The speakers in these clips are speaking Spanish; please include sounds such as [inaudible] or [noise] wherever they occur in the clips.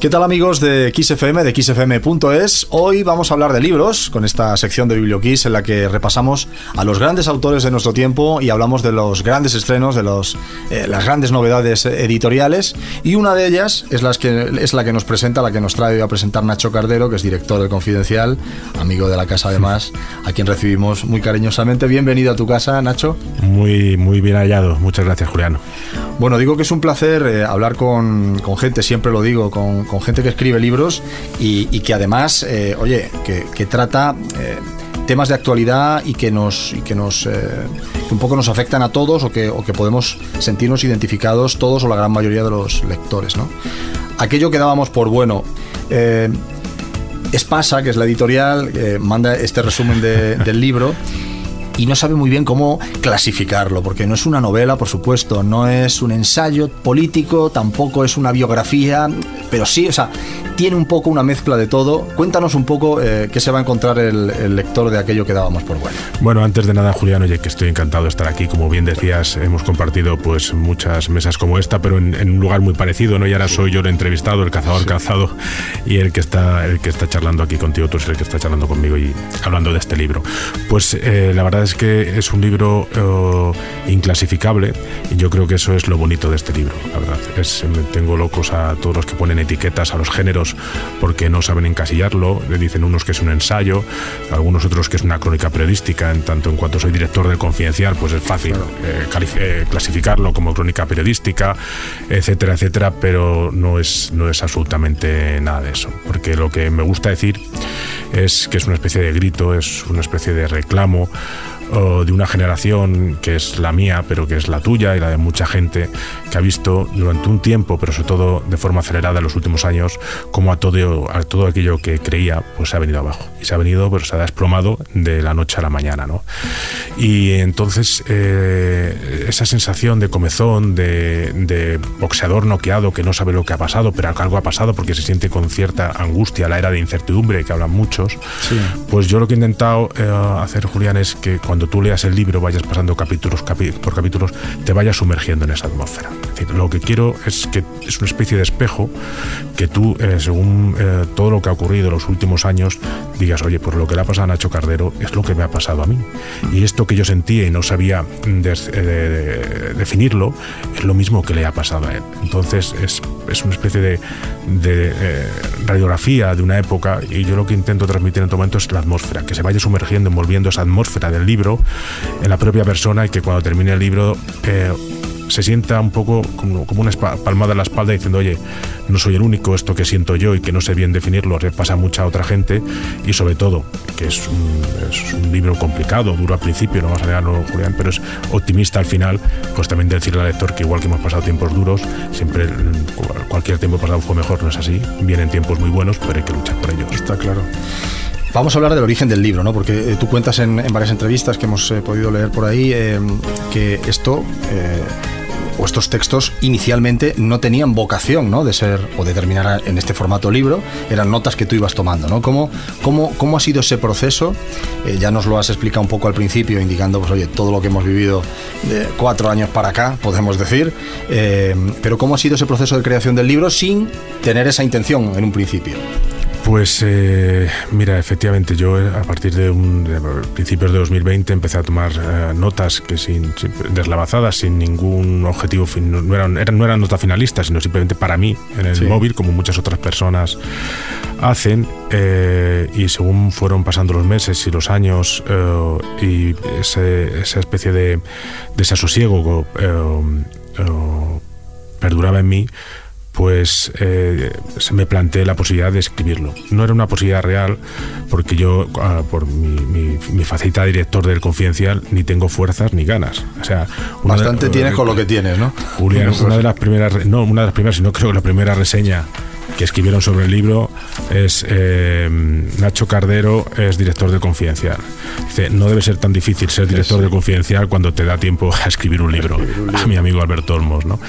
¿Qué tal amigos de XFM, de XFM.es? Hoy vamos a hablar de libros con esta sección de BiblioKiss en la que repasamos a los grandes autores de nuestro tiempo y hablamos de los grandes estrenos, de los, eh, las grandes novedades editoriales y una de ellas es, las que, es la que nos presenta, la que nos trae a presentar Nacho Cardero, que es director del Confidencial, amigo de la casa además, a quien recibimos muy cariñosamente. Bienvenido a tu casa, Nacho. Muy, muy bien hallado. Muchas gracias, Juliano. Bueno, digo que es un placer eh, hablar con, con gente, siempre lo digo, con con gente que escribe libros y, que además, eh, oye, que, trata eh, temas de actualidad y que nos, y que nos eh, un poco nos afectan a todos o que, podemos sentirnos identificados todos o la gran mayoría de los lectores. ¿no? Aquello que dábamos por bueno. Espasa, que es la editorial, manda este resumen del libro y no sabe muy bien cómo clasificarlo, porque no es una novela, por supuesto, no es un ensayo político, tampoco es una biografía, pero sí, o sea, tiene un poco una mezcla de todo. Cuéntanos un poco eh, qué se va a encontrar el, lector de aquello que dábamos por bueno. Bueno, antes de nada, Julián, oye, que estoy encantado de estar aquí. Como bien decías, hemos compartido pues muchas mesas como esta, pero en, un lugar muy parecido, ¿no? Y ahora soy yo el entrevistado, el cazador calzado, y el que está el que está charlando aquí contigo, tú eres el que está charlando conmigo y hablando de este libro. Pues eh, la verdad es que es un libro eh, inclasificable y yo creo que eso es lo bonito de este libro, la verdad. Es, tengo locos a todos los que ponen etiquetas a los géneros porque no saben encasillarlo, le dicen unos que es un ensayo, algunos otros que es una crónica periodística, en tanto en cuanto soy director del Confidencial, pues es fácil eh, eh, clasificarlo como crónica periodística, etcétera, etcétera, pero no es, no es absolutamente nada de eso, porque lo que me gusta decir es que es una especie de grito, es una especie de reclamo de una generación que es la mía, pero que es la tuya y la de mucha gente, que ha visto durante un tiempo, pero sobre todo de forma acelerada en los últimos años, como a todo, a todo aquello que creía, pues se ha venido abajo. Y se ha venido, pero se ha desplomado de la noche a la mañana. ¿no? Y entonces eh, esa sensación de comezón, de, boxeador noqueado que no sabe lo que ha pasado, pero algo ha pasado porque se siente con cierta angustia, la era de incertidumbre que hablan muchos, pues yo lo que he intentado eh, hacer, Julián, es que cuando cuando tú leas el libro, vayas pasando capítulos por capítulos, te vayas sumergiendo en esa atmósfera. lo que quiero es que es una especie de espejo que tú, eh, según eh, todo lo que ha ocurrido en los últimos años, digas, oye, pues lo que le ha pasado a Nacho Cardero es lo que me ha pasado a mí. Y esto que yo sentía y no sabía eh, definirlo, es lo mismo que le ha pasado a él. Entonces es, una especie de radiografía de una época y yo lo que intento transmitir en todo momento es la atmósfera, que se vaya sumergiendo, envolviendo esa atmósfera del libro en la propia persona y que cuando termine el libro eh, se sienta un poco como, una palmada en la espalda diciendo, oye, no soy el único, esto que siento yo y que no sé bien definirlo, le pasa a mucha otra gente y sobre todo, que es un, libro complicado, duro al principio, no vamos a negarlo, Julián, pero es optimista al final, pues también decirle al lector que igual que hemos pasado tiempos duros, siempre cualquier tiempo pasado fue mejor, no es así, vienen tiempos muy buenos, pero hay que luchar por ellos. Está claro. Vamos a hablar del origen del libro, ¿no? Porque eh, tú cuentas en, varias entrevistas que hemos eh, podido leer por ahí eh, que esto o estos textos inicialmente no tenían vocación, ¿no? De ser o de terminar en este formato libro, eran notas que tú ibas tomando, ¿no? ¿Cómo, cómo, cómo ha sido ese proceso? ya nos lo has explicado un poco al principio, indicando, pues oye, todo lo que hemos vivido de cuatro años para acá, podemos decir, pero ¿cómo ha sido ese proceso de creación del libro sin tener esa intención en un principio? Pues eh, mira, efectivamente, yo eh, a partir de, un, principios de 2020 empecé a tomar eh, notas que sin, deslavazadas, sin ningún objetivo, no eran, no eran notas finalistas, sino simplemente para mí en el móvil, como muchas otras personas hacen. y según fueron pasando los meses y los años y esa especie de desasosiego perduraba en mí, pues eh, se me planteé la posibilidad de escribirlo. No era una posibilidad real porque yo, ah, por mi, mi, faceta de director del Confidencial, ni tengo fuerzas ni ganas. O sea, Bastante tienes con lo que tienes, ¿no? Julián, una de las primeras, no una de las primeras, sino creo que la primera reseña que escribieron sobre el libro es eh, Nacho Cardero es director de Confidencial. Dice, no debe ser tan difícil ser director de Confidencial cuando te da tiempo a escribir un libro. [laughs] A mi amigo Alberto Olmos, ¿no?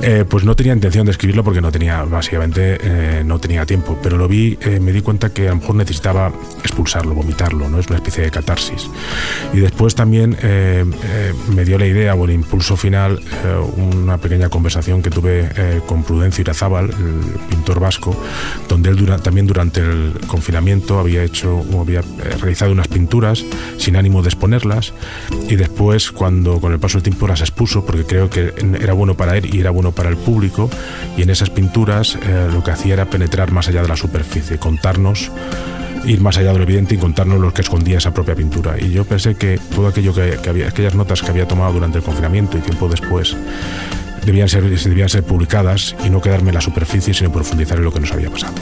Eh, pues no tenía intención de escribirlo porque no tenía, básicamente, eh, no tenía tiempo. Pero lo vi, me di cuenta que a lo mejor necesitaba expulsarlo, vomitarlo, ¿no? Es una especie de catarsis. Y después también me dio la idea o el impulso final una pequeña conversación que tuve con Prudencio Irazábal, el pintor vasco, donde él también durante el confinamiento había hecho, había eh, realizado unas pinturas sin ánimo de exponerlas y después cuando con el paso del tiempo las expuso porque creo que era bueno para él y era bueno para el público y en esas pinturas eh, lo que hacía era penetrar más allá de la superficie, contarnos ir más allá de lo evidente y contarnos lo que escondía esa propia pintura. Y yo pensé que todo aquello que, había, aquellas notas que había tomado durante el confinamiento y tiempo después, debían ser, debían ser publicadas y no quedarme en la superficie, sino profundizar en lo que nos había pasado.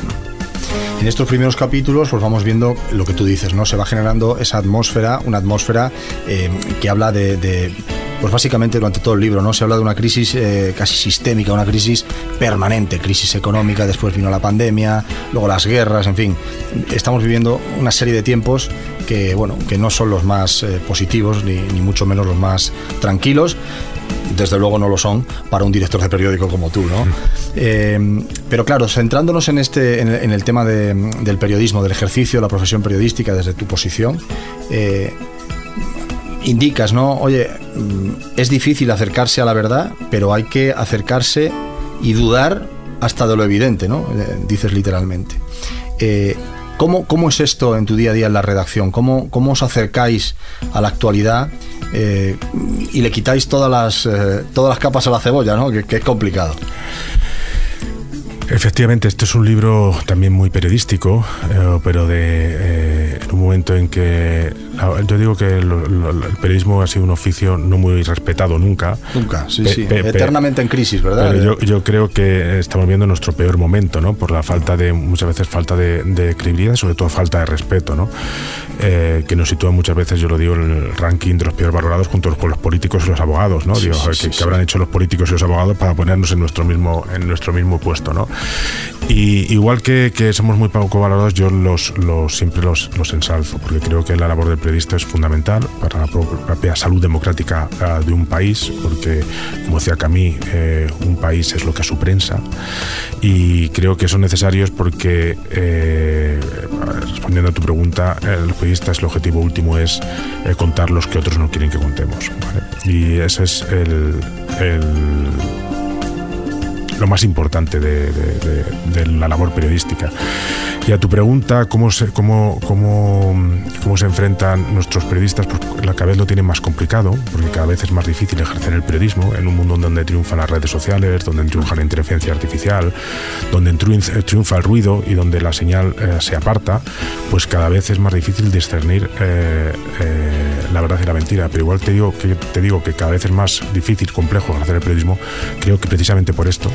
En estos primeros capítulos pues vamos viendo lo que tú dices, ¿no? Se va generando esa atmósfera, una atmósfera eh, que habla de, pues básicamente durante todo el libro, ¿no? Se habla de una crisis eh, casi sistémica, una crisis permanente, crisis económica, después vino la pandemia, luego las guerras, en fin. Estamos viviendo una serie de tiempos que, bueno, que no son los más eh, positivos, ni, ni mucho menos los más tranquilos, desde luego no lo son para un director de periódico como tú, ¿no? Eh, pero claro, centrándonos en, este, en, el, tema del periodismo, del ejercicio, la profesión periodística desde tu posición, eh, indicas, ¿no? Oye, mm, es difícil acercarse a la verdad, pero hay que acercarse y dudar hasta de lo evidente, ¿no? Eh, dices literalmente. ¿cómo, ¿Cómo es esto en tu día a día en la redacción? ¿Cómo, cómo os acercáis a la actualidad? Eh, y le quitáis todas las, eh, todas las capas a la cebolla, ¿no? que es complicado. Efectivamente, este es un libro también muy periodístico, eh, pero de eh, en un momento en que yo digo que el periodismo ha sido un oficio no muy respetado nunca. Nunca, sí, sí. Eternamente en crisis, ¿verdad? Pero yo, creo que estamos viendo nuestro peor momento, ¿no? Por la falta de, muchas veces, falta de, de credibilidad, sobre todo falta de respeto, ¿no? Eh, que nos sitúa muchas veces, yo lo digo, en el ranking de los peores valorados junto con los políticos y los abogados, ¿no? digo, que, habrán hecho los políticos y los abogados para ponernos en nuestro mismo, en nuestro mismo puesto, ¿no? Y igual que, somos muy poco valorados, yo los, los siempre los, los, ensalzo, porque creo que la labor del periodista es fundamental para la propia salud democrática ah, de un país, porque, como decía Camí, eh, un país es lo que es su prensa, y creo que son necesarios porque, eh, respondiendo a tu pregunta, los periodistas el objetivo último es eh, contar los que otros no quieren que contemos. Y ese es el lo más importante de, la labor periodística. Y a tu pregunta, ¿cómo se, enfrentan nuestros periodistas? Pues cada vez lo tienen más complicado, porque cada vez es más difícil ejercer el periodismo en un mundo donde triunfan las redes sociales, donde triunfa la inteligencia artificial, donde triunfa el ruido y donde la señal eh, se aparta, pues cada vez es más difícil discernir eh, eh, la verdad y la mentira. Pero igual te digo, que, te digo que cada vez es más difícil, complejo hacer el periodismo, creo que precisamente por esto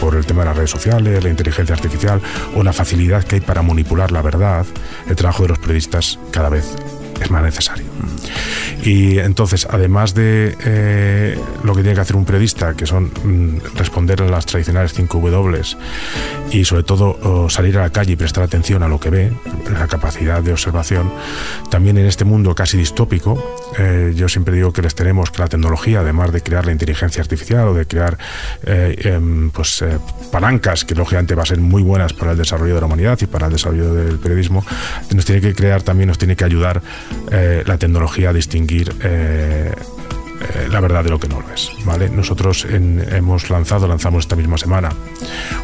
por el tema de las redes sociales, la inteligencia artificial o la facilidad que hay para manipular la verdad, el trabajo de los periodistas cada vez es más necesario. Y entonces, además de eh, lo que tiene que hacer un periodista, que son mm, responder a las tradicionales 5 W y sobre todo salir a la calle y prestar atención a lo que ve, la capacidad de observación, también en este mundo casi distópico, eh, yo siempre digo que les tenemos que la tecnología, además de crear la inteligencia artificial o de crear eh, em, pues, palancas que lógicamente va a ser muy buenas para el desarrollo de la humanidad y para el desarrollo del periodismo, nos tiene que crear también, nos tiene que ayudar la tecnología a distinguir eh, eh, la verdad de lo que no lo es. ¿vale? Nosotros hemos lanzado, lanzamos esta misma semana,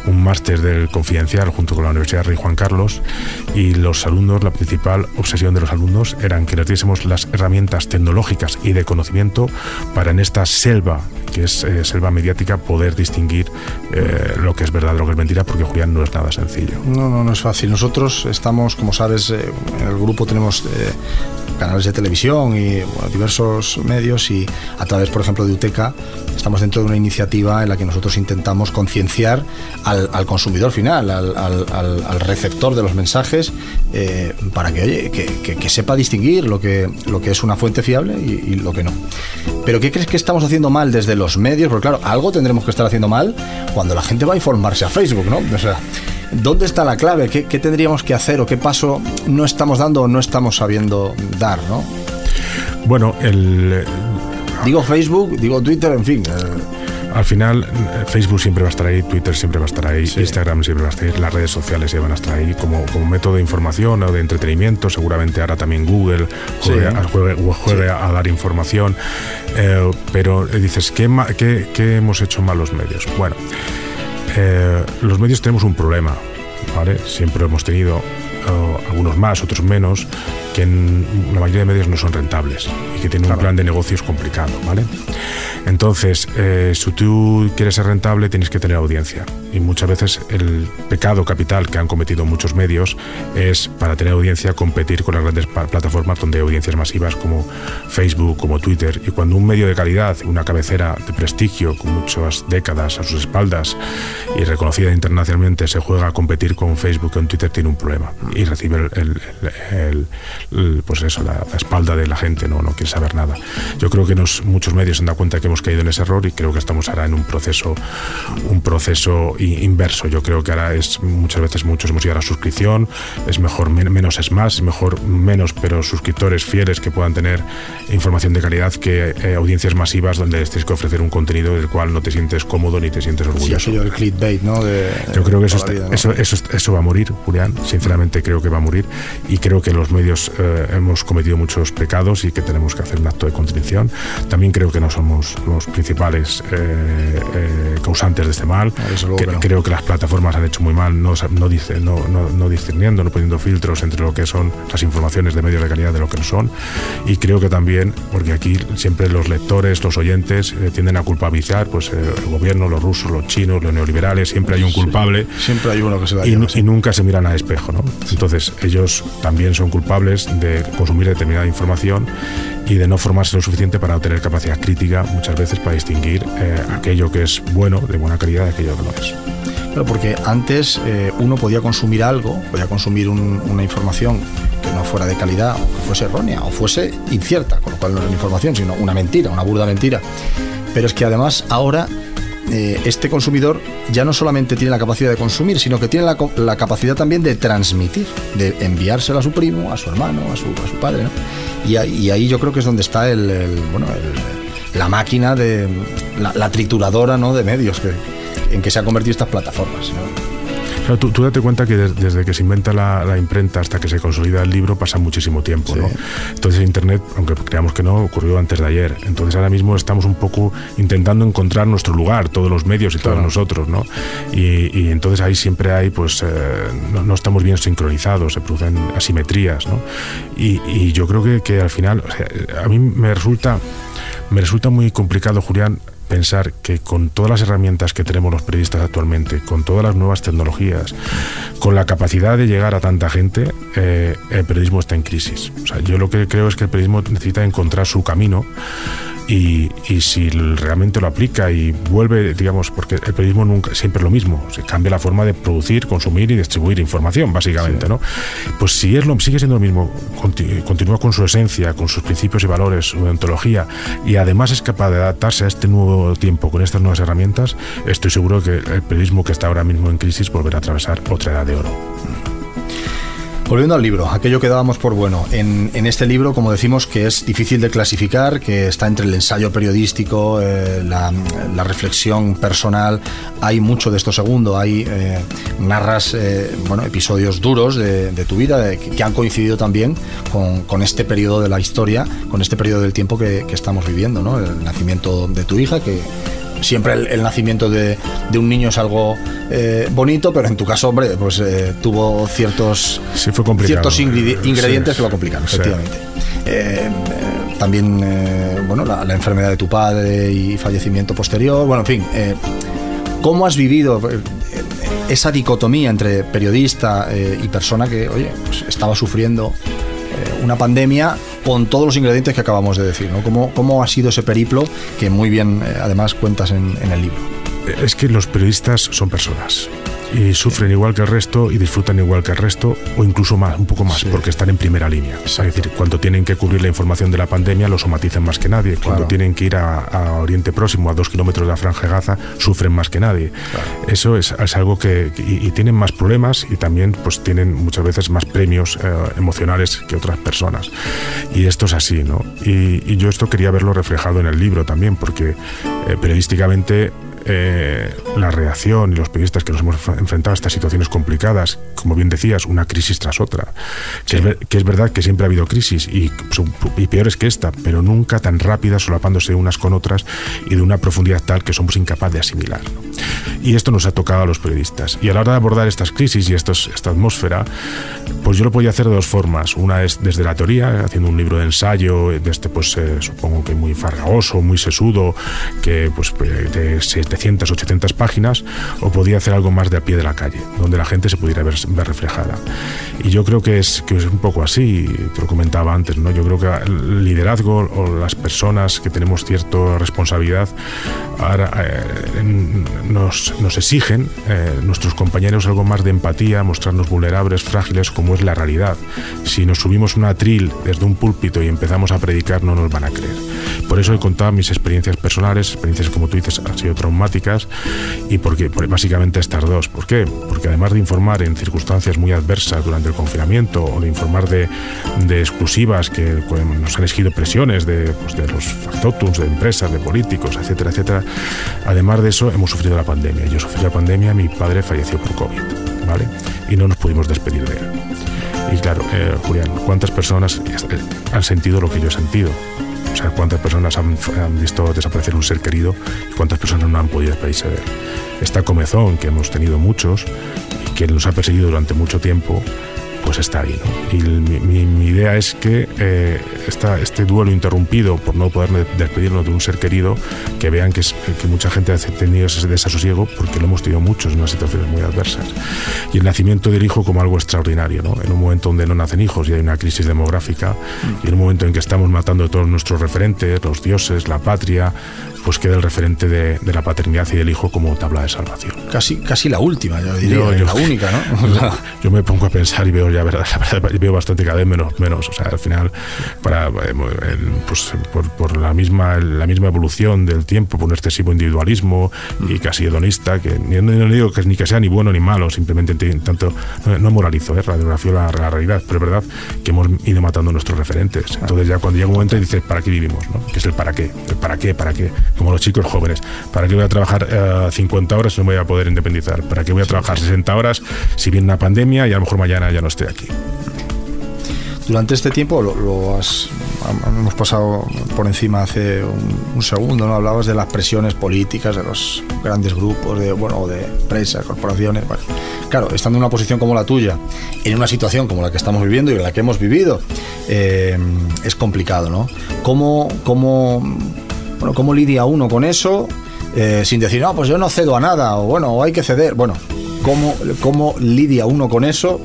un máster del Confidencial junto con la Universidad Rey Juan Carlos y los alumnos, la principal obsesión de los alumnos eran que les diésemos las herramientas tecnológicas y de conocimiento para en esta selva, que es eh, selva mediática, poder distinguir lo que es verdad lo que es mentira, porque Julián no es nada sencillo. No, no, no es fácil. Nosotros estamos, como sabes, en el grupo tenemos canales de televisión y diversos medios y a través, por ejemplo, de UTECA estamos dentro de una iniciativa en la que nosotros intentamos concienciar al, consumidor final, al, receptor de los mensajes, eh, para que, oye, que, sepa distinguir lo que, lo que es una fuente fiable y, lo que no. Pero ¿qué crees que estamos haciendo mal desde los medios? Porque claro, algo tendremos que estar haciendo mal cuando la gente va a informarse a Facebook, ¿no? O sea, ¿dónde está la clave? ¿Qué, qué tendríamos que hacer o qué paso no estamos dando o no estamos sabiendo dar, ¿no? Bueno, el Digo Facebook, digo Twitter, en fin. Eh. Al final, Facebook siempre va a estar ahí, Twitter siempre va a estar ahí, Instagram siempre va a estar ahí, las redes sociales van a estar ahí como, como método de información o de entretenimiento. Seguramente ahora también Google juegue, a, dar información. Eh, pero dices, ¿qué, ¿qué, hemos hecho mal los medios? Bueno. Eh, los medios tenemos un problema, ¿vale? Siempre hemos tenido algunos más, otros menos, que en la mayoría de medios no son rentables y que tienen un plan de negocios complicado, ¿vale? Entonces, eh, si tú quieres ser rentable, tienes que tener audiencia. Y muchas veces el pecado capital que han cometido muchos medios es, para tener audiencia, competir con las grandes plataformas donde hay audiencias masivas como Facebook, como Twitter. Y cuando un medio de calidad, una cabecera de prestigio, con muchas décadas a sus espaldas y reconocida internacionalmente, se juega a competir con Facebook o con Twitter, tiene un problema. Y recibe el, pues eso, la, espalda de la gente, no, no quiere saber nada. Yo creo que nos, muchos medios se han dado cuenta que hemos caído en ese error y creo que estamos ahora en un proceso, un proceso inverso. Yo creo que ahora es muchas veces muchos hemos ido a la suscripción, es mejor menos es más, es mejor menos pero suscriptores fieles que puedan tener información de calidad que eh, audiencias masivas donde tienes que ofrecer un contenido del cual no te sientes cómodo ni te sientes orgulloso. Sí, yo el clickbait, ¿no? yo creo que eso, eso, eso, eso, va a morir, Julián. Sinceramente creo que va a morir y creo que los medios eh, hemos cometido muchos pecados y que tenemos que hacer un acto de contrición. También creo que no somos los principales eh, eh, causantes de este mal. Creo que las plataformas han hecho muy mal no, no, no, no, discerniendo, no poniendo filtros entre lo que son las informaciones de medios de calidad de lo que no son. Y creo que también, porque aquí siempre los lectores, los oyentes tienden a culpabilizar pues, el gobierno, los rusos, los chinos, los neoliberales, siempre hay un culpable. siempre hay uno que se da y, y, nunca se miran al espejo. ¿no? Entonces ellos también son culpables de consumir determinada información y de no formarse lo suficiente para tener capacidad crítica muchas veces para distinguir eh, aquello que es bueno, de buena calidad, de aquello que no es. Claro, porque antes eh, uno podía consumir algo, podía consumir una información que no fuera de calidad, o que fuese errónea, o fuese incierta, con lo cual no era información, sino una mentira, una burda mentira. Pero es que además ahora eh, este consumidor ya no solamente tiene la capacidad de consumir, sino que tiene la, capacidad también de transmitir, de enviárselo a su primo, a su hermano, a su, a su padre. Y, ahí yo creo que es donde está el, bueno, la máquina de la, trituradora ¿no? de medios que, en que se han convertido estas plataformas tú, date cuenta que desde que se inventa la, imprenta hasta que se consolida el libro pasa muchísimo tiempo. ¿no? Entonces Internet, aunque creamos que no, ocurrió antes de ayer. Entonces ahora mismo estamos un poco intentando encontrar nuestro lugar, todos los medios y todos nosotros. ¿no? Y, entonces ahí siempre hay, pues, eh, no, estamos bien sincronizados, se producen asimetrías. ¿no? Y, yo creo que, que al final, a mí me resulta, me resulta muy complicado, Julián, pensar que con todas las herramientas que tenemos los periodistas actualmente, con todas las nuevas tecnologías, con la capacidad de llegar a tanta gente, eh, el periodismo está en crisis. O sea, yo lo que creo es que el periodismo necesita encontrar su camino y, si realmente lo aplica y vuelve, digamos, porque el periodismo nunca siempre es lo mismo, se cambia la forma de producir, consumir y distribuir información, básicamente, ¿no? Pues si es lo, sigue siendo lo mismo, continúa con su esencia, con sus principios y valores, su ontología, y además es capaz de adaptarse a este nuevo tiempo con estas nuevas herramientas, estoy seguro que el periodismo que está ahora mismo en crisis volverá a atravesar otra edad de oro. Volviendo al libro, aquello que dábamos por bueno. En, este libro, como decimos, que es difícil de clasificar, que está entre el ensayo periodístico, eh, la, reflexión personal, hay mucho de esto segundo. Hay eh, narras eh, bueno, episodios duros de, tu vida que, han coincidido también con, este periodo de la historia, con este periodo del tiempo que, que estamos viviendo, ¿no? El nacimiento de tu hija, que siempre el, nacimiento de, un niño es algo eh, bonito, pero en tu caso, hombre, pues eh, tuvo ciertos, ciertos ingredientes que lo complican, efectivamente. Eh, también, bueno, la, enfermedad de tu padre y fallecimiento posterior, bueno, en fin. ¿Cómo has vivido esa dicotomía entre periodista y persona que, oye, pues estaba sufriendo una pandemia con todos los ingredientes que acabamos de decir. ¿Cómo, cómo ha sido ese periplo que muy bien eh, además cuentas en, en el libro? Es que los periodistas son personas y sufren igual que el resto y disfrutan igual que el resto o incluso más, un poco más, porque están en primera línea. Es decir, cuando tienen que cubrir la información de la pandemia lo somatizan más que nadie. Cuando tienen que ir a, Oriente Próximo, a dos kilómetros de la Franja de Gaza, sufren más que nadie. Eso es, algo que... Y, tienen más problemas y también pues tienen muchas veces más premios eh, emocionales que otras personas. Y esto es así, ¿no? Y, yo esto quería verlo reflejado en el libro también, porque eh, periodísticamente eh, la reacción y los periodistas que nos hemos enfrentado a estas situaciones complicadas, como bien decías, una crisis tras otra, que, es, verdad que siempre ha habido crisis y, y, peores que esta, pero nunca tan rápidas, solapándose unas con otras y de una profundidad tal que somos incapaces de asimilar. Y esto nos ha tocado a los periodistas. Y a la hora de abordar estas crisis y esta atmósfera, pues yo lo podía hacer de dos formas. Una es desde la teoría, haciendo un libro de ensayo, de este pues eh, supongo que muy farragoso, muy sesudo, que pues de 700, 800 páginas, o podía hacer algo más de a pie de la calle, donde la gente se pudiera ver, reflejada. Y yo creo que es, que es un poco así, te lo comentaba antes, ¿no? Yo creo que el liderazgo o las personas que tenemos cierta responsabilidad ahora, eh, nos, nos, exigen, eh, nuestros compañeros, algo más de empatía, mostrarnos vulnerables, frágiles, como es la realidad. Si nos subimos una tril desde un púlpito y empezamos a predicar, no nos van a creer. Por eso he contado mis experiencias personales, experiencias como tú dices, han sido traumáticas, y porque, básicamente estas dos. ¿Por qué? Porque además de informar en circunstancias muy adversas durante el confinamiento o de informar de, de exclusivas que nos han exigido presiones de, pues, de los factotums, de empresas, de políticos, etcétera, etcétera, además de eso hemos sufrido la pandemia. Yo sufrí la pandemia, mi padre falleció por COVID, ¿vale? Y no nos pudimos despedir de él. Y claro, eh, Julián, ¿cuántas personas han sentido lo que yo he sentido? O sea, cuántas personas han, visto desaparecer un ser querido y cuántas personas no han podido despedirse de él. Esta comezón que hemos tenido muchos y que nos ha perseguido durante mucho tiempo, pues está ahí. ¿no? Y mi, idea es que eh, este duelo interrumpido por no poder despedirnos de un ser querido, que vean que, que mucha gente ha tenido ese desasosiego porque lo hemos tenido muchos en unas situaciones muy adversas. Y el nacimiento del hijo como algo extraordinario, ¿no? en un momento donde no nacen hijos y hay una crisis demográfica, y en un momento en que estamos matando a todos nuestros referentes, los dioses, la patria, pues queda el referente de, la paternidad y del hijo como tabla de salvación. Casi, casi la última, yo diría, la única, ¿no? [laughs] Yo, me pongo a pensar y veo ya, verdad, la verdad, veo bastante cada vez menos, menos. O sea, al final, para, eh, pues, por, la, misma, la misma evolución del tiempo, por un excesivo individualismo y casi hedonista, que no, digo que ni que sea ni bueno ni malo, simplemente tanto, no, moralizo, ¿eh? radiografía la, la realidad, pero es verdad que hemos ido matando nuestros referentes. Entonces ya cuando llega un momento y dices, ¿para qué vivimos? ¿no? ¿Qué es el para qué? ¿El para qué? ¿Para qué? como los chicos jóvenes. ¿Para qué voy a trabajar 50 eh, horas si no me voy a poder independizar? ¿Para qué voy a trabajar 60 horas si viene una pandemia y a lo mejor mañana ya no estoy aquí? Durante este tiempo lo, has, hemos pasado por encima hace un, segundo, ¿no? Hablabas de las presiones políticas de los grandes grupos, de, bueno, de empresas, corporaciones. Claro, estando en una posición como la tuya, en una situación como la que estamos viviendo y en la que hemos vivido, eh, es complicado, ¿no? ¿Cómo, cómo bueno, ¿cómo lidia uno con eso? Eh, sin decir, no, pues yo no cedo a nada, o bueno, o hay que ceder. Bueno, ¿cómo, cómo lidia uno con eso?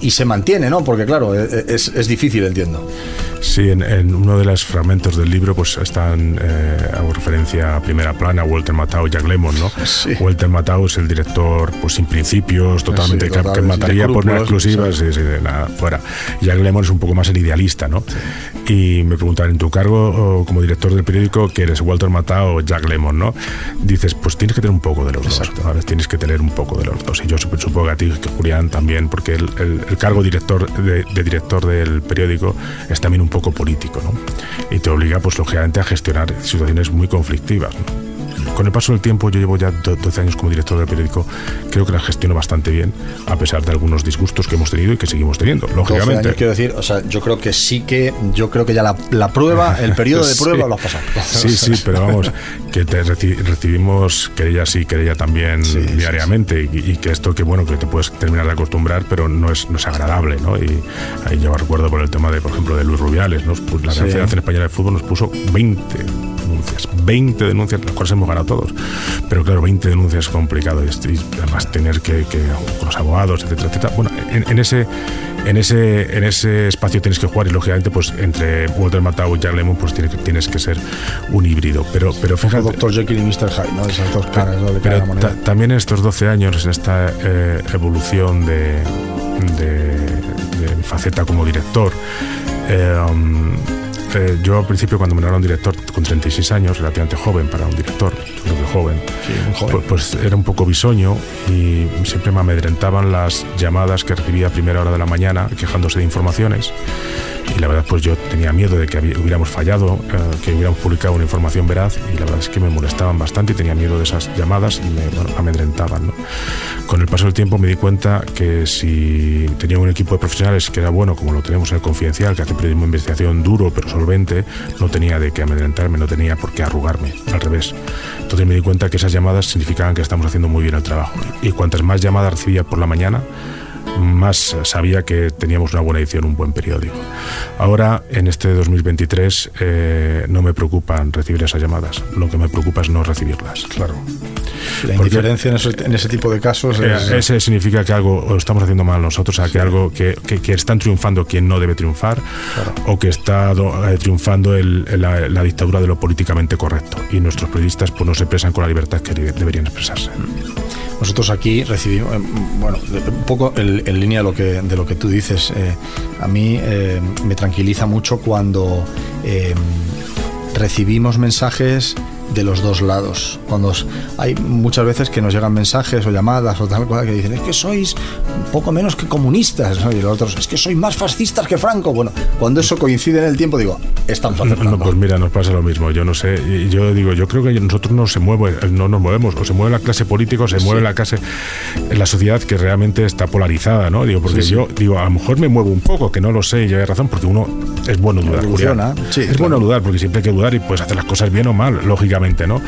Y se mantiene, ¿no? Porque claro, e, e, es, es difícil, entiendo. Sí, en, uno de los fragmentos del libro pues están, eh, hago referencia a primera plana, Walter Matthau y Jack Lemmon, ¿no? Walter Matthau es el director pues sin principios, totalmente que, mataría por una exclusiva, sí, sí, de nada, fuera. Jack Lemmon es un poco más el idealista, ¿no? Y me preguntan, en tu cargo como director del periódico, que eres Walter Matthau o Jack Lemmon, ¿no? Dices, pues tienes que tener un poco de los dos, ¿sabes? Tienes que tener un poco de los dos. Y yo supongo que a ti, que Julián también, porque el, el, cargo director de, de, director del periódico es también un poco político, ¿no? Y te obliga, pues lógicamente, a gestionar situaciones muy conflictivas. Con el paso del tiempo, yo llevo ya 12 años como director del periódico, creo que la gestiono bastante bien, a pesar de algunos disgustos que hemos tenido y que seguimos teniendo, lógicamente. Años, quiero decir, o sea, yo creo que sí que, yo creo que ya la, prueba, el periodo de [laughs] prueba lo has pasado. Sí, sí, pero vamos, que te recibimos querella sí, querella también diariamente y, que esto que bueno, que te puedes terminar de acostumbrar, pero no es, no es agradable, ¿no? Y ahí yo recuerdo por el tema de, por ejemplo, de Luis Rubiales, ¿no? la Federación Española de Fútbol nos puso 20 denuncias, 20 denuncias, las cuales hemos ganado todos. Pero claro, 20 denuncias es complicado y, además tener que, con los abogados, etcétera, etcétera. Bueno, en, ese, en, ese, en ese espacio tienes que jugar y lógicamente pues entre Walter Matthau y Jack Lemmon pues tienes, tienes que ser un híbrido. Pero, pero fíjate... Doctor Jekyll y Mr. Hyde, ¿no? Esas dos caras. Pero, también en estos 12 años, en esta eh, evolución de, de, mi faceta como director, eh, um, eh, yo al principio cuando me nombraron director con 36 años, relativamente joven para un director, creo que joven, Pues, pues, era un poco bisoño y siempre me amedrentaban las llamadas que recibía a primera hora de la mañana quejándose de informaciones y la verdad pues yo tenía miedo de que hubiéramos fallado, eh, que hubiéramos publicado una información veraz y la verdad es que me molestaban bastante y tenía miedo de esas llamadas y me amedrentaban. Con con el paso del tiempo me di cuenta que si tenía un equipo de profesionales que era bueno, como lo tenemos en el Confidencial, que hace periodismo de investigación duro pero solvente, no tenía de qué amedrentarme, no tenía por qué arrugarme, al revés. Entonces me di cuenta que esas llamadas significaban que estamos haciendo muy bien el trabajo. Y cuantas más llamadas recibía por la mañana, más sabía que teníamos una buena edición, un buen periódico. Ahora, en este 2023, eh, no me preocupan recibir esas llamadas. Lo que me preocupa es no recibirlas. Claro. La indiferencia en ese, tipo de casos eh, Ese significa que algo estamos haciendo mal nosotros, o sea, que algo que, que, están triunfando quien no debe triunfar o que está eh, triunfando la, dictadura de lo políticamente correcto y nuestros periodistas pues no se expresan con la libertad que deberían expresarse. Nosotros aquí recibimos, eh, bueno, un poco en, línea de lo que, de lo que tú dices, a mí me tranquiliza mucho cuando recibimos mensajes de los dos lados. Cuando hay muchas veces que nos llegan mensajes o llamadas o tal cual que dicen es que sois poco menos que comunistas y los otros es que sois más fascistas que Franco. Bueno, cuando eso coincide en el tiempo digo estamos acertando. No, pues mira, nos pasa lo mismo. Yo no sé, yo digo, yo creo que nosotros no se mueve, no nos movemos, o se mueve la clase política o se mueve la clase, en la sociedad que realmente está polarizada, ¿no? Digo, porque yo digo, a lo mejor me muevo un poco, que no lo sé, y hay razón, porque uno es bueno dudar. es bueno dudar, porque siempre hay que dudar y puedes hacer las cosas bien o mal, lógicamente ¿no?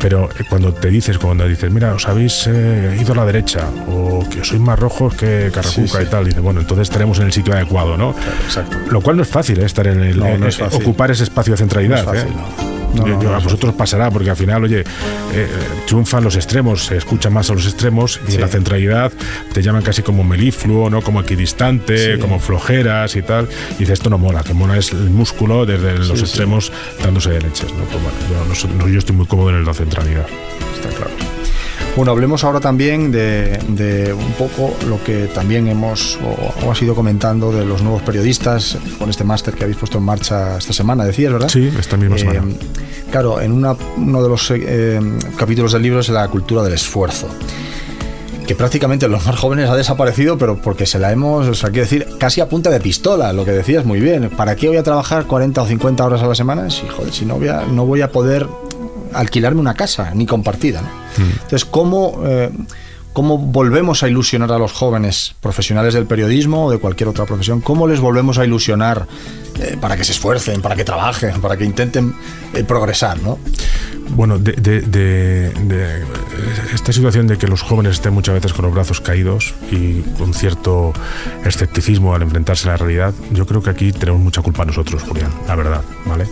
Pero eh, cuando te dices, cuando dices, mira, os habéis eh, ido a la derecha, o que sois más rojos que Carracuca y tal, dice, bueno, entonces estaremos en el sitio adecuado, ¿no? exacto. Lo cual no es fácil, ¿eh? estar en el, ocupar ese espacio de centralidad. A vosotros pasará, porque al final, oye, triunfan los extremos, se escucha más a los extremos y en la centralidad te llaman casi como melifluo, ¿no? Como equidistante, como flojeras y tal. Y dices, esto no mola, que mola es el músculo desde los extremos dándose de leches, ¿no? Pues yo, yo estoy muy cómodo en la centralidad. Está claro. Bueno, hablemos ahora también de, un poco lo que también hemos o, has ido comentando de los nuevos periodistas con este máster que habéis puesto en marcha esta semana, decías, ¿verdad? Sí, esta misma semana. Eh, claro, en uno de los eh, capítulos del libro es la cultura del esfuerzo que prácticamente los más jóvenes ha desaparecido, pero porque se la hemos, o sea, quiero decir, casi a punta de pistola, lo que decías muy bien. ¿Para qué voy a trabajar 40 o 50 horas a la semana? Si, joder, si no voy a, no voy a poder alquilarme una casa, ni compartida. ¿no? Mm. Entonces, ¿cómo, eh, ¿cómo volvemos a ilusionar a los jóvenes profesionales del periodismo o de cualquier otra profesión? ¿Cómo les volvemos a ilusionar eh, para que se esfuercen, para que trabajen, para que intenten eh, progresar? ¿no? Bueno, de, esta situación de que los jóvenes estén muchas veces con los brazos caídos y con cierto escepticismo al enfrentarse a la realidad, yo creo que aquí tenemos mucha culpa nosotros, Julián, la verdad, ¿vale?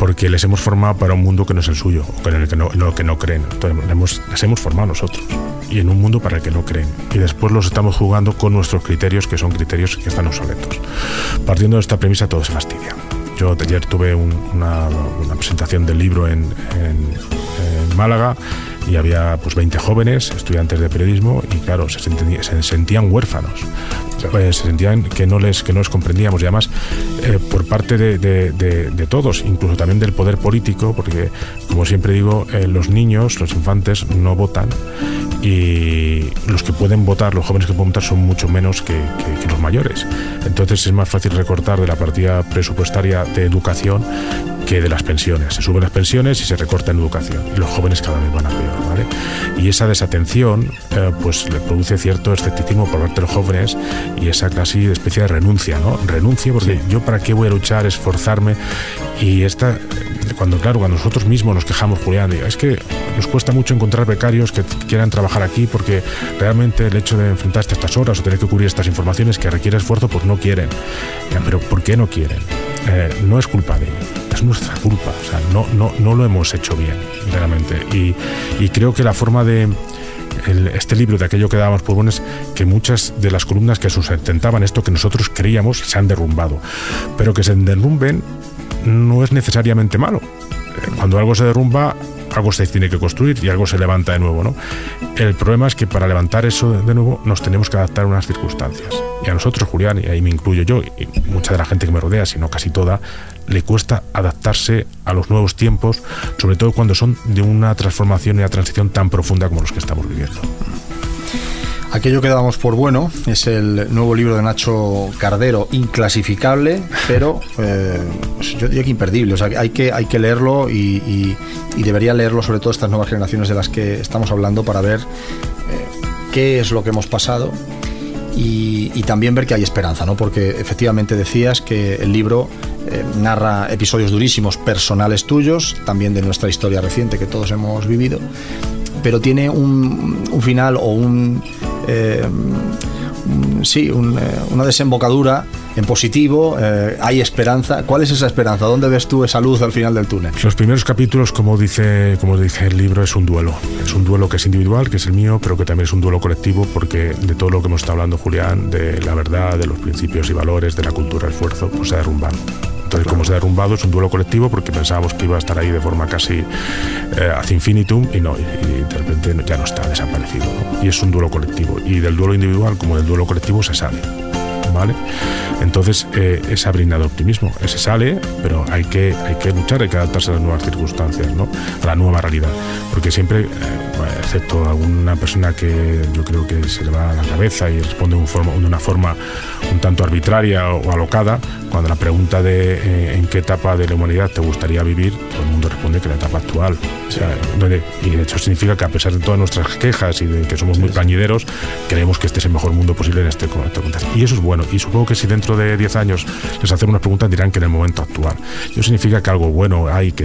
Porque les hemos formado para un mundo que no es el suyo, en el que no, que no creen. Les hemos formado nosotros y en un mundo para el que no creen. Y después los estamos jugando con nuestros criterios, que son criterios que están obsoletos. Partiendo de esta premisa, todo se fastidia. Yo ayer tuve una, presentación del libro en, Málaga y había pues 20 jóvenes, estudiantes de periodismo, y claro, se, se sentían huérfanos. Pues, se sentían que no les, que no les comprendíamos y además eh, por parte de, todos, incluso también del poder político, porque como siempre digo, eh, los niños, los infantes no votan y los que pueden votar, los jóvenes que pueden votar son mucho menos que, los mayores. Entonces es más fácil recortar de la partida presupuestaria de educación que de las pensiones. Se suben las pensiones y se recorta en educación y los jóvenes cada vez van a peor. ¿vale? Y esa desatención eh, pues le produce cierto escepticismo por parte de los jóvenes y esa casi especie de renuncia. ¿no? Renuncia porque yo para qué voy a luchar, esforzarme y esta cuando claro, cuando nosotros mismos nos quejamos, Julián, es que nos cuesta mucho encontrar becarios que quieran trabajar aquí porque realmente el hecho de enfrentarse a estas horas o tener que cubrir estas informaciones que requiere esfuerzo, pues no quieren. pero ¿por qué no quieren? Eh, no es culpa de ellos, es nuestra culpa. O sea, no, no, no lo hemos hecho bien, realmente. Y, y creo que la forma de, este libro de aquello que dábamos por bueno es que muchas de las columnas que sustentaban esto que nosotros creíamos se han derrumbado. Pero que se derrumben no es necesariamente malo. Cuando algo se derrumba, algo se tiene que construir y algo se levanta de nuevo, ¿no? El problema es que para levantar eso de nuevo nos tenemos que adaptar a unas circunstancias. Y a nosotros, Julián, y ahí me incluyo yo, y mucha de la gente que me rodea, si no casi toda, le cuesta adaptarse a los nuevos tiempos, sobre todo cuando son de una transformación y una transición tan profunda como los que estamos viviendo. Aquello que dábamos por bueno es el nuevo libro de Nacho Cardero, inclasificable, pero [laughs] eh, pues yo diría que imperdible. O sea, hay que, hay que leerlo y, debería leerlo sobre todo estas nuevas generaciones de las que estamos hablando para ver eh, qué es lo que hemos pasado y, también ver que hay esperanza, ¿no? Porque efectivamente decías que el libro eh, narra episodios durísimos personales tuyos, también de nuestra historia reciente que todos hemos vivido, pero tiene un, final o un... Eh, sí, eh, una desembocadura en positivo, eh, hay esperanza. ¿Cuál es esa esperanza? ¿Dónde ves tú esa luz al final del túnel? Los primeros capítulos, como dice, como dice el libro, es un duelo. Es un duelo que es individual, que es el mío, pero que también es un duelo colectivo porque de todo lo que hemos estado hablando, Julián, de la verdad, de los principios y valores, de la cultura, el esfuerzo, pues se ha. Entonces, como se ha derrumbado, es un duelo colectivo porque pensábamos que iba a estar ahí de forma casi eh, ad infinitum y no, y, de repente ya no está desaparecido. Y es un duelo colectivo. Y del duelo individual como del duelo colectivo se sale. ¿Vale? Entonces eh, esa brinda de optimismo, ese sale, pero hay que, hay que luchar, hay que adaptarse a las nuevas circunstancias, ¿no? a la nueva realidad, porque siempre, eh, excepto alguna persona que yo creo que se le va a la cabeza y responde de, una forma un tanto arbitraria o, alocada, cuando la pregunta de eh, en qué etapa de la humanidad te gustaría vivir, todo el mundo responde que la etapa actual. y de hecho significa que a pesar de todas nuestras quejas y de que somos muy plañideros, creemos que este es el mejor mundo posible en este, este contexto. Y eso es bueno y supongo que si dentro de 10 años les hacen unas preguntas dirán que en el momento actual. Eso significa que algo bueno hay, que,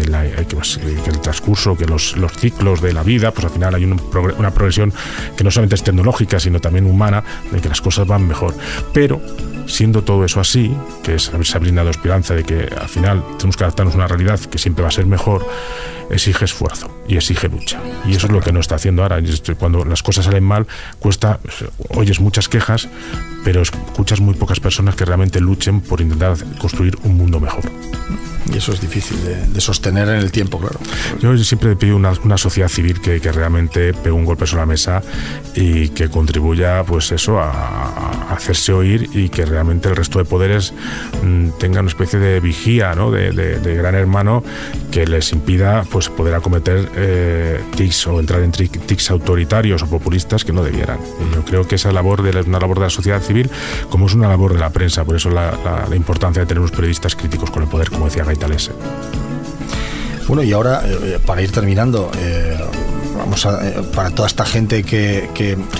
pues, que, el transcurso, que los, los, ciclos de la vida, pues al final hay una progresión que no solamente es tecnológica, sino también humana, de que las cosas van mejor. Pero siendo todo eso así, que es haberse brindado esperanza de que al final tenemos que adaptarnos a una realidad que siempre va a ser mejor, exige esfuerzo y exige lucha. Y eso es lo que no está haciendo ahora. Cuando las cosas salen mal, cuesta, oyes muchas quejas, pero escuchas muy pocas personas que realmente luchen por intentar construir un mundo mejor. Y eso es difícil de, sostener en el tiempo, claro. Yo siempre he pedido una, una sociedad civil que, que, realmente pegue un golpe sobre la mesa y que contribuya, pues eso, a, hacerse oír y que realmente el resto de poderes mm, tengan una especie de vigía, ¿no? De, gran hermano que les impida, pues, poder acometer eh, tics o entrar en tics autoritarios o populistas que no debieran. Y yo creo que esa labor de una labor de la sociedad civil, como es una labor de la prensa, por eso la, importancia de tener unos periodistas críticos con el poder, como decía bueno, y ahora, eh, eh, para ir terminando, eh, vamos a, para toda esta gente que,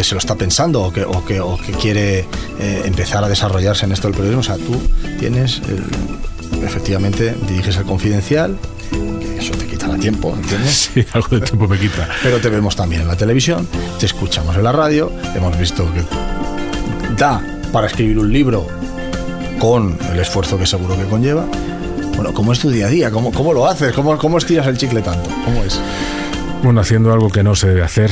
se lo está pensando o que, o que, o que quiere empezar a desarrollarse en esto del periodismo, o sea, tú tienes, efectivamente, diriges el confidencial, que eso te quitará tiempo, ¿entiendes? [laughs] Sí, algo de tiempo me quita. [laughs] Pero te vemos también en la televisión, te escuchamos en la radio, hemos visto que da para escribir un libro con el esfuerzo que seguro que conlleva bueno, ¿cómo es tu día a día? ¿Cómo, cómo lo haces? ¿Cómo, ¿Cómo estiras el chicle tanto? ¿Cómo es? Bueno, haciendo algo que no se debe hacer,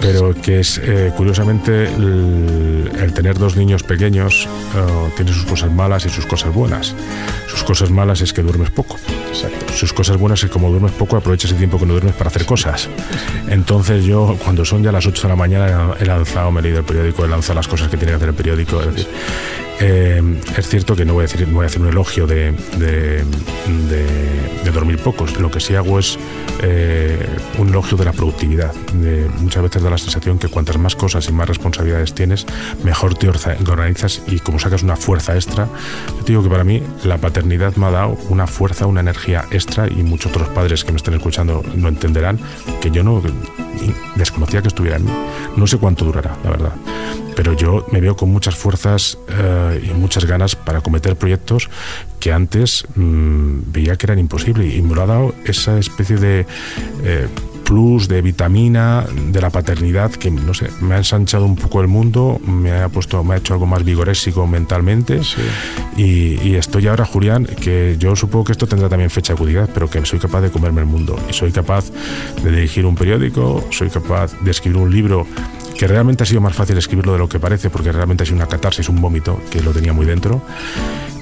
pero que es, eh, curiosamente, el, tener dos niños pequeños eh, tiene sus cosas malas y sus cosas buenas. Sus cosas malas es que duermes poco. Sus cosas buenas es que como duermes poco, aprovechas el tiempo que no duermes para hacer cosas. Entonces yo, cuando son ya las 8 de la mañana, he lanzado, me he leído el periódico, he lanzado las cosas que tiene que hacer el periódico. Es decir, eh, es cierto que no voy a, decir, hacer un elogio de, de, dormir pocos. Lo que sí hago es eh, un elogio de la productividad. muchas veces da la sensación que cuantas más cosas y más responsabilidades tienes, mejor te organizas y como sacas una fuerza extra. Yo te digo que para mí la paternidad me ha dado una fuerza, una energía extra y muchos otros padres que me estén escuchando no entenderán que yo no desconocía que estuviera en mí. No sé cuánto durará, la verdad pero yo me veo con muchas fuerzas eh, y muchas ganas para cometer proyectos que antes mm, veía que eran imposibles. Y me lo ha dado esa especie de eh, plus de vitamina de la paternidad que no sé me ha ensanchado un poco el mundo me ha puesto me ha hecho algo más vigorésico mentalmente. Y, y, estoy ahora Julián que yo supongo que esto tendrá también fecha de acudidad pero que soy capaz de comerme el mundo. Y soy capaz de dirigir un periódico soy capaz de escribir un libro que realmente ha sido más fácil escribirlo de lo que parece, porque realmente ha sido una catarsis, un vómito, que lo tenía muy dentro.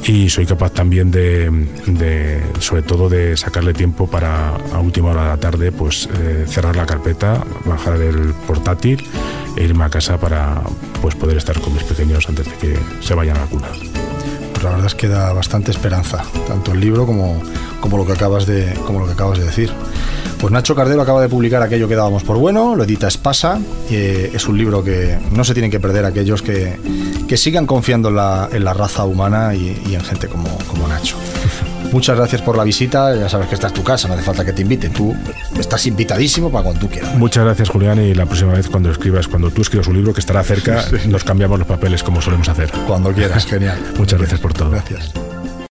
Y soy capaz también de, sobre todo, de sacarle tiempo para a última hora de la tarde, pues eh, cerrar la carpeta, bajar el portátil e irme a casa para pues, poder estar con mis pequeños antes de que se vayan a la cuna. Pues la verdad es que da bastante esperanza, tanto el libro como, como, lo, que acabas de, como lo que acabas de decir. Pues Nacho Cardero acaba de publicar aquello que dábamos por bueno, lo edita Espasa, y es un libro que no se tienen que perder aquellos que, que sigan confiando en la, en la raza humana y, y, en gente como, como Nacho. Muchas gracias por la visita. Ya sabes que esta es tu casa, no hace falta que te inviten. Tú estás invitadísimo para cuando tú quieras. Muchas gracias, Julián. Y la próxima vez cuando escribas, cuando tú escribas un libro que estará cerca, nos cambiamos los papeles como solemos hacer. Cuando quieras, genial. Muchas gracias por todo. Gracias.